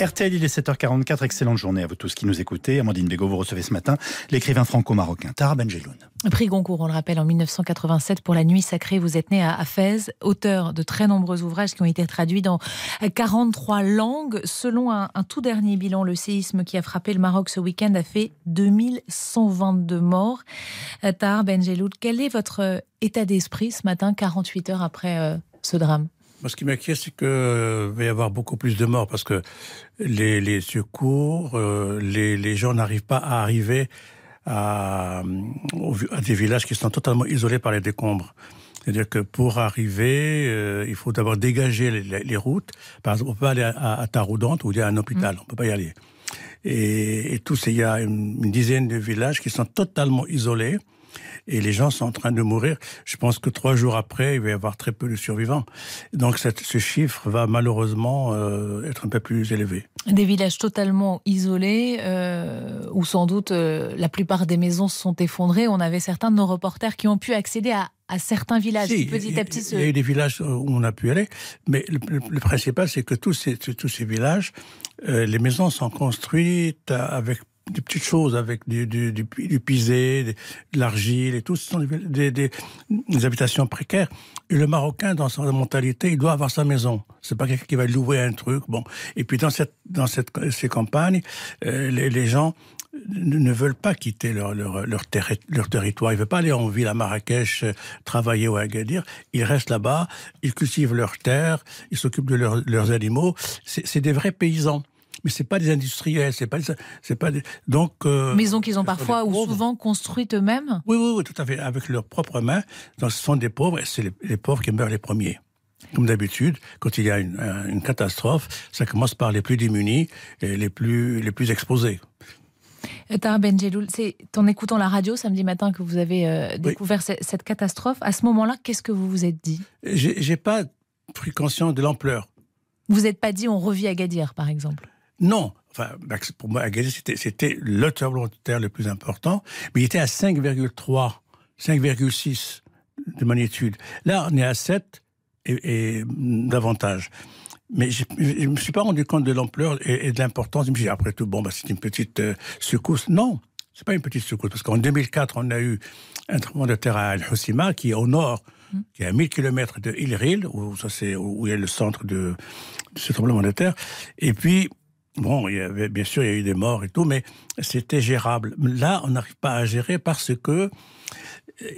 RTL, il est 7h44. Excellente journée à vous tous qui nous écoutez. Amandine Bégaud, vous recevez ce matin l'écrivain franco-marocain Tara Benjeloun. Prix Goncourt, on le rappelle, en 1987 pour La Nuit Sacrée. Vous êtes né à Fès, auteur de très nombreux ouvrages qui ont été traduits dans 43 langues. Selon un, tout dernier bilan, le séisme qui a frappé le Maroc ce week-end a fait 2122 morts. Euh, Tahar Benjeloun, quel est votre état d'esprit ce matin, 48 heures après euh, ce drame? Moi, ce qui m'inquiète, c'est qu'il va y avoir beaucoup plus de morts parce que les, secours, euh, les, gens n'arrivent pas à arriver à, des villages qui sont totalement isolés par les décombres. C'est-à-dire que pour arriver, euh, il faut d'abord dégager les, routes. Par exemple, on peut aller à, à Taroudante où il y a un hôpital, mmh. on peut pas y aller. Et, et tous, il y a une dizaine de villages qui sont totalement isolés et les gens sont en train de mourir. Je pense que trois jours après, il va y avoir très peu de survivants. Donc ce chiffre va malheureusement euh, être un peu plus élevé. Des villages totalement isolés, euh, où sans doute euh, la plupart des maisons se sont effondrées. On avait certains de nos reporters qui ont pu accéder à, certains villages. petit à petit, il y a eu des villages où on a pu aller, mais le, principal, c'est que tous ces, tous ces villages, les maisons sont construites avec des petites choses avec du, du, du, du pisé, de l'argile et tout. Ce sont des, des, des, habitations précaires. Et le Marocain, dans sa mentalité, il doit avoir sa maison. C'est pas quelqu'un qui va louer un truc. Bon. Et puis dans cette, dans cette, ces campagnes, euh, les, les, gens ne veulent pas quitter leur, leur, leur, territoire. Ils ne veulent pas aller en ville à Marrakech, euh, travailler ou à Agadir. Ils restent là-bas, ils cultivent leurs terres, ils s'occupent de leurs animaux. C'est des vrais paysans mais c'est pas des industriels, c'est pas, c'est pas des, donc. Euh, Maisons qu'ils ont parfois ou souvent construites eux-mêmes? Oui, oui, oui, tout à fait, avec leurs propres mains. Donc, ce sont des pauvres, et c'est les, pauvres qui meurent les premiers. Comme d'habitude, quand il y a une, une, catastrophe, ça commence par les plus démunis et les plus, les plus exposés. Tara Benjeloul, c'est en écoutant la radio samedi matin que vous avez euh, découvert cette catastrophe. À ce moment-là, qu'est-ce que vous vous êtes dit? J'ai pas pris conscience de l'ampleur. Vous n'êtes pas dit on revit à Gadir, par exemple? Non. Enfin, pour moi, Agadir, c'était le tremblement de terre le plus important, mais il était à 5,3, 5,6 de magnitude. Là, on est à 7 et, davantage. Mais je ne me suis pas rendu compte de l'ampleur et, de l'importance. Je me suis dit, après tout, bon, bah, c'est une petite euh, secousse. Non, c'est pas une petite secousse, parce qu'en 2004, on a eu un tremblement de terre à Al-Hossima, qui est au nord, mmh. qui est à 1000 km de Ilril, où, ça, où il y a le centre de, de ce tremblement de terre. Et puis, Bon, il y avait, bien sûr, il y a eu des morts et tout, mais c'était gérable. Là, on n'arrive pas à gérer parce que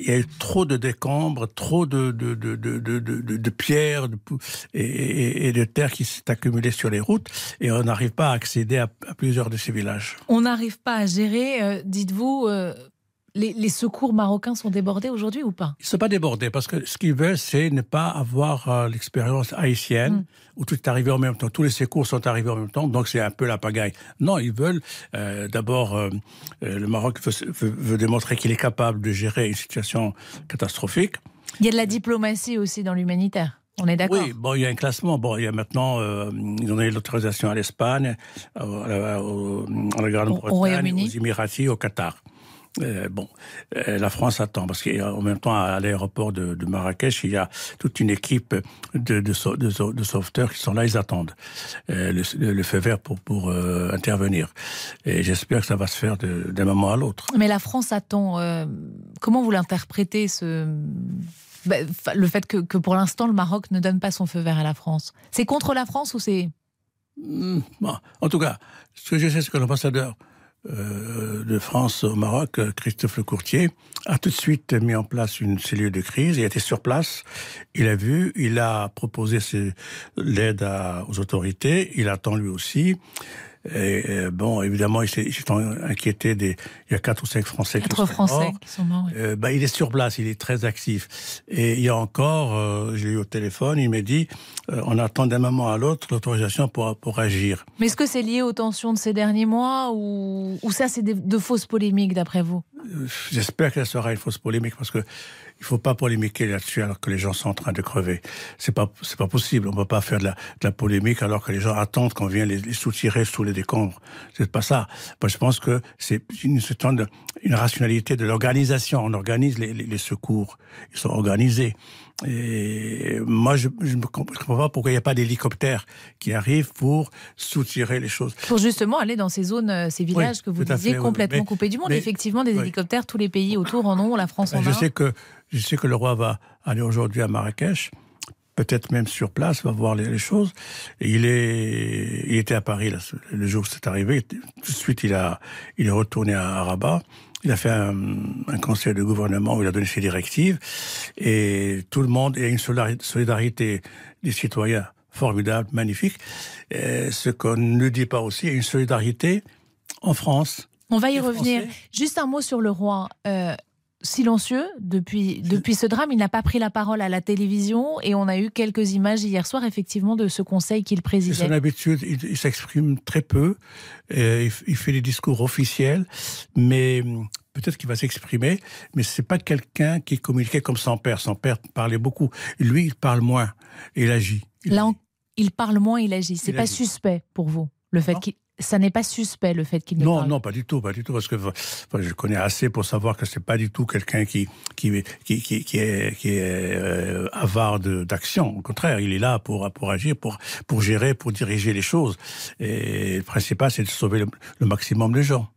il y a eu trop de décombres, trop de, de, de, de pierres et, de terre qui s'est accumulée sur les routes et on n'arrive pas à accéder à, plusieurs de ces villages. On n'arrive pas à gérer, euh, dites-vous, euh, les, secours marocains sont débordés aujourd'hui ou pas? Ils ne sont pas débordés parce que ce qu'ils veulent, c'est ne pas avoir euh, l'expérience haïtienne hmm. où tout est arrivé en même temps. Tous les secours sont arrivés en même temps, donc c'est un peu la pagaille. Non, ils veulent euh, d'abord, euh, le Maroc veut, démontrer qu'il est capable de gérer une situation catastrophique. Il y a de la diplomatie aussi dans l'humanitaire. On est d'accord? Oui, bon, il y a un classement. Bon, il y a maintenant, ils ont donné l'autorisation à l'Espagne, à, la Grande-Bretagne, aux Émiratis, au Qatar. Euh, bon, euh, la France attend parce qu'en même temps à l'aéroport de, Marrakech, il y a toute une équipe de, de, sauveteurs qui sont là, ils attendent euh, le, feu vert pour, pour intervenir. Et j'espère que ça va se faire d'un moment à l'autre. Mais la France attend. comment vous l'interprétez ce bah, le fait que, que pour l'instant le Maroc ne donne pas son feu vert à la France? C'est contre la France ou c'est? Hmm, En tout cas, ce que je sais, c'est que l'ambassadeur euh, de France au Maroc, Christophe Lecourtier, a tout de suite mis en place une cellule de crise. Il était sur place, il a vu, il a proposé l'aide aux autorités, il attend lui aussi. Et, euh, bon, évidemment, il s'est inquiété des. Il y a quatre ou cinq Français qui sont Français morts. Qui sont morts euh, bah, il est sur place, il est très actif. Et il y a encore, euh, j'ai eu au téléphone, il m'a dit, euh, on attend d'un moment à l'autre l'autorisation pour pour agir. Mais est-ce que c'est lié aux tensions de ces derniers mois ou, ou ça, c'est de fausses polémiques d'après vous? J'espère qu'elle sera une fausse polémique parce que il faut pas polémiquer là-dessus alors que les gens sont en train de crever. C'est pas c'est pas possible. On peut pas faire de la, de la polémique alors que les gens attendent qu'on vienne les, soutirer sous les décombres. C'est pas ça. Moi, je pense que c'est une, une rationalité de l'organisation. On organise les, les, secours. Ils sont organisés. Et moi, je ne comprends pas pourquoi il n'y a pas d'hélicoptères qui arrivent pour soutirer les choses. Pour justement aller dans ces zones, euh, ces villages que vous disiez fait, complètement coupés du monde. Mais, Effectivement, des oui. hélicoptères, tous les pays autour en ont, la France en je a. Sais que, je sais que le roi va aller aujourd'hui à Marrakech peut-être même sur place, va voir les, les, choses. Et il est, il était à Paris là, le jour où c'est arrivé. Tout de suite, il a, il est retourné à Rabat. Il a fait un, un, conseil de gouvernement où il a donné ses directives et tout le monde, il y a une solidarité des citoyens formidable, magnifique. Et ce qu'on ne dit pas aussi, il y a une solidarité en France. On va y revenir. Français. Juste un mot sur le roi. Euh, silencieux depuis, depuis ce drame. Il n'a pas pris la parole à la télévision et on a eu quelques images hier soir, effectivement, de ce conseil qu'il présidait. C'est son habitude, il, il s'exprime très peu, il, il, fait des discours officiels, mais peut-être qu'il va s'exprimer, mais c'est pas quelqu'un qui communiquait comme son père. Son père parlait beaucoup. Lui, il parle moins et il agit. Il Là, il parle moins, il agit. C'est pas agit. suspect pour vous, le fait qu'il ça n'est pas suspect le fait qu'il non parle. non pas du tout pas du tout parce que enfin, je connais assez pour savoir que c'est pas du tout quelqu'un qui qui qui qui, qui est qui est euh, avare d'action. Au contraire il est là pour pour agir pour pour gérer pour diriger les choses. Et le principal c'est de sauver le, le maximum de gens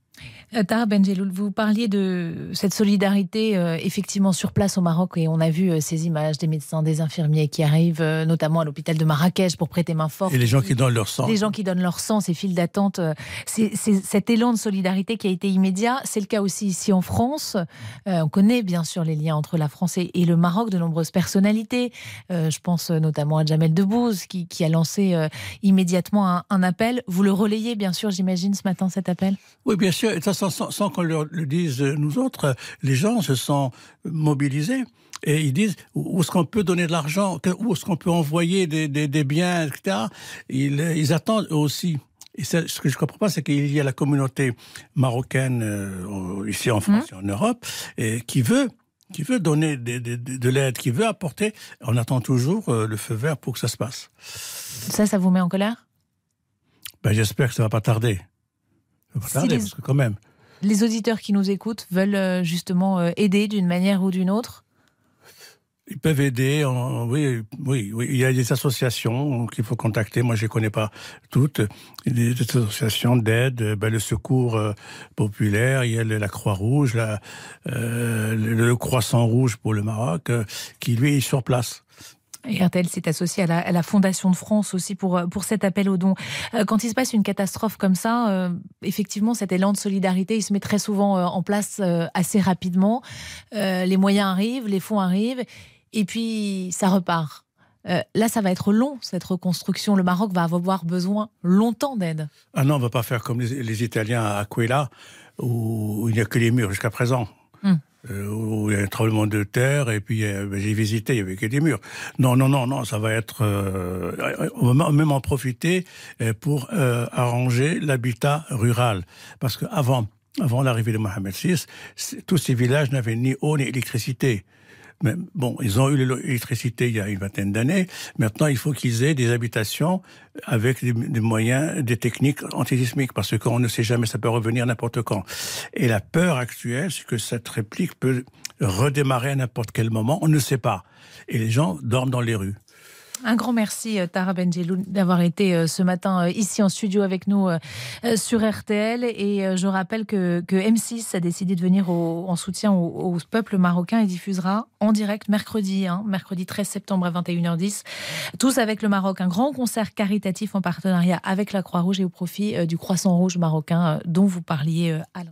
Tara Benjeloul, vous parliez de cette solidarité euh, effectivement sur place au Maroc et on a vu euh, ces images des médecins, des infirmiers qui arrivent euh, notamment à l'hôpital de Marrakech pour prêter main forte. Et les gens qui donnent leur sang. Les gens qui donnent leur sang, ces files d'attente. Euh, c'est cet élan de solidarité qui a été immédiat. C'est le cas aussi ici en France. Euh, on connaît bien sûr les liens entre la France et, et le Maroc, de nombreuses personnalités. Euh, je pense notamment à Jamel Debbouze qui, qui a lancé euh, immédiatement un, un appel. Vous le relayez bien sûr, j'imagine, ce matin cet appel? Oui, bien sûr. Et sans, sans, sans qu'on le, le dise nous autres, les gens se sont mobilisés et ils disent où est-ce qu'on peut donner de l'argent, où est-ce qu'on peut envoyer des, des, des biens, etc. Ils, ils attendent aussi. Et ce que je ne comprends pas, c'est qu'il y a la communauté marocaine euh, ici en France mmh. et en Europe et qui veut qui veut donner de, de, de, de l'aide, qui veut apporter. On attend toujours euh, le feu vert pour que ça se passe. Ça, ça vous met en colère? Ben, J'espère que ça ne va pas tarder. Ça va pas si tarder, les... parce que quand même les auditeurs qui nous écoutent veulent euh, justement euh, aider d'une manière ou d'une autre? Ils peuvent aider. Oui, oui, oui, il y a des associations qu'il faut contacter. Moi, je ne connais pas toutes. Des associations d'aide, ben, le secours euh, populaire, il y a la Croix-Rouge, euh, le, Croissant Rouge pour le Maroc, euh, qui lui est sur place. Et RTL s'est associé à la, à la, Fondation de France aussi pour, pour cet appel aux dons. Euh, quand il se passe une catastrophe comme ça, euh, effectivement, cet élan de solidarité, il se met très souvent euh, en place euh, assez rapidement. Euh, les moyens arrivent, les fonds arrivent, et puis ça repart. Euh, là, ça va être long, cette reconstruction. Le Maroc va avoir besoin longtemps d'aide. Ah non, on ne va pas faire comme les, les Italiens à Aquila, où, il n'y a que les murs jusqu'à présent. Hum euh, où il y a un tremblement de terre et puis euh, j'ai visité, il y avait que des murs. Non, non, non, non, ça va être, euh, on va même en profiter euh, pour euh, arranger l'habitat rural, parce que avant, avant l'arrivée de Mohamed VI, tous ces villages n'avaient ni eau ni électricité. Mais bon, ils ont eu l'électricité il y a une vingtaine d'années. Maintenant, il faut qu'ils aient des habitations avec des, moyens, des techniques antisismiques, parce qu'on ne sait jamais, ça peut revenir n'importe quand. Et la peur actuelle, c'est que cette réplique peut redémarrer à n'importe quel moment. On ne sait pas. Et les gens dorment dans les rues. Un grand merci euh, Tara Benjelou d'avoir été euh, ce matin euh, ici en studio avec nous sur RTL et je rappelle que, que M6 a décidé de venir en soutien au, au, peuple marocain et diffusera en direct mercredi, hein, mercredi 13 septembre à 21h10, tous avec le Maroc, un grand concert caritatif en partenariat avec la Croix-Rouge et au profit du Croissant Rouge marocain dont vous parliez à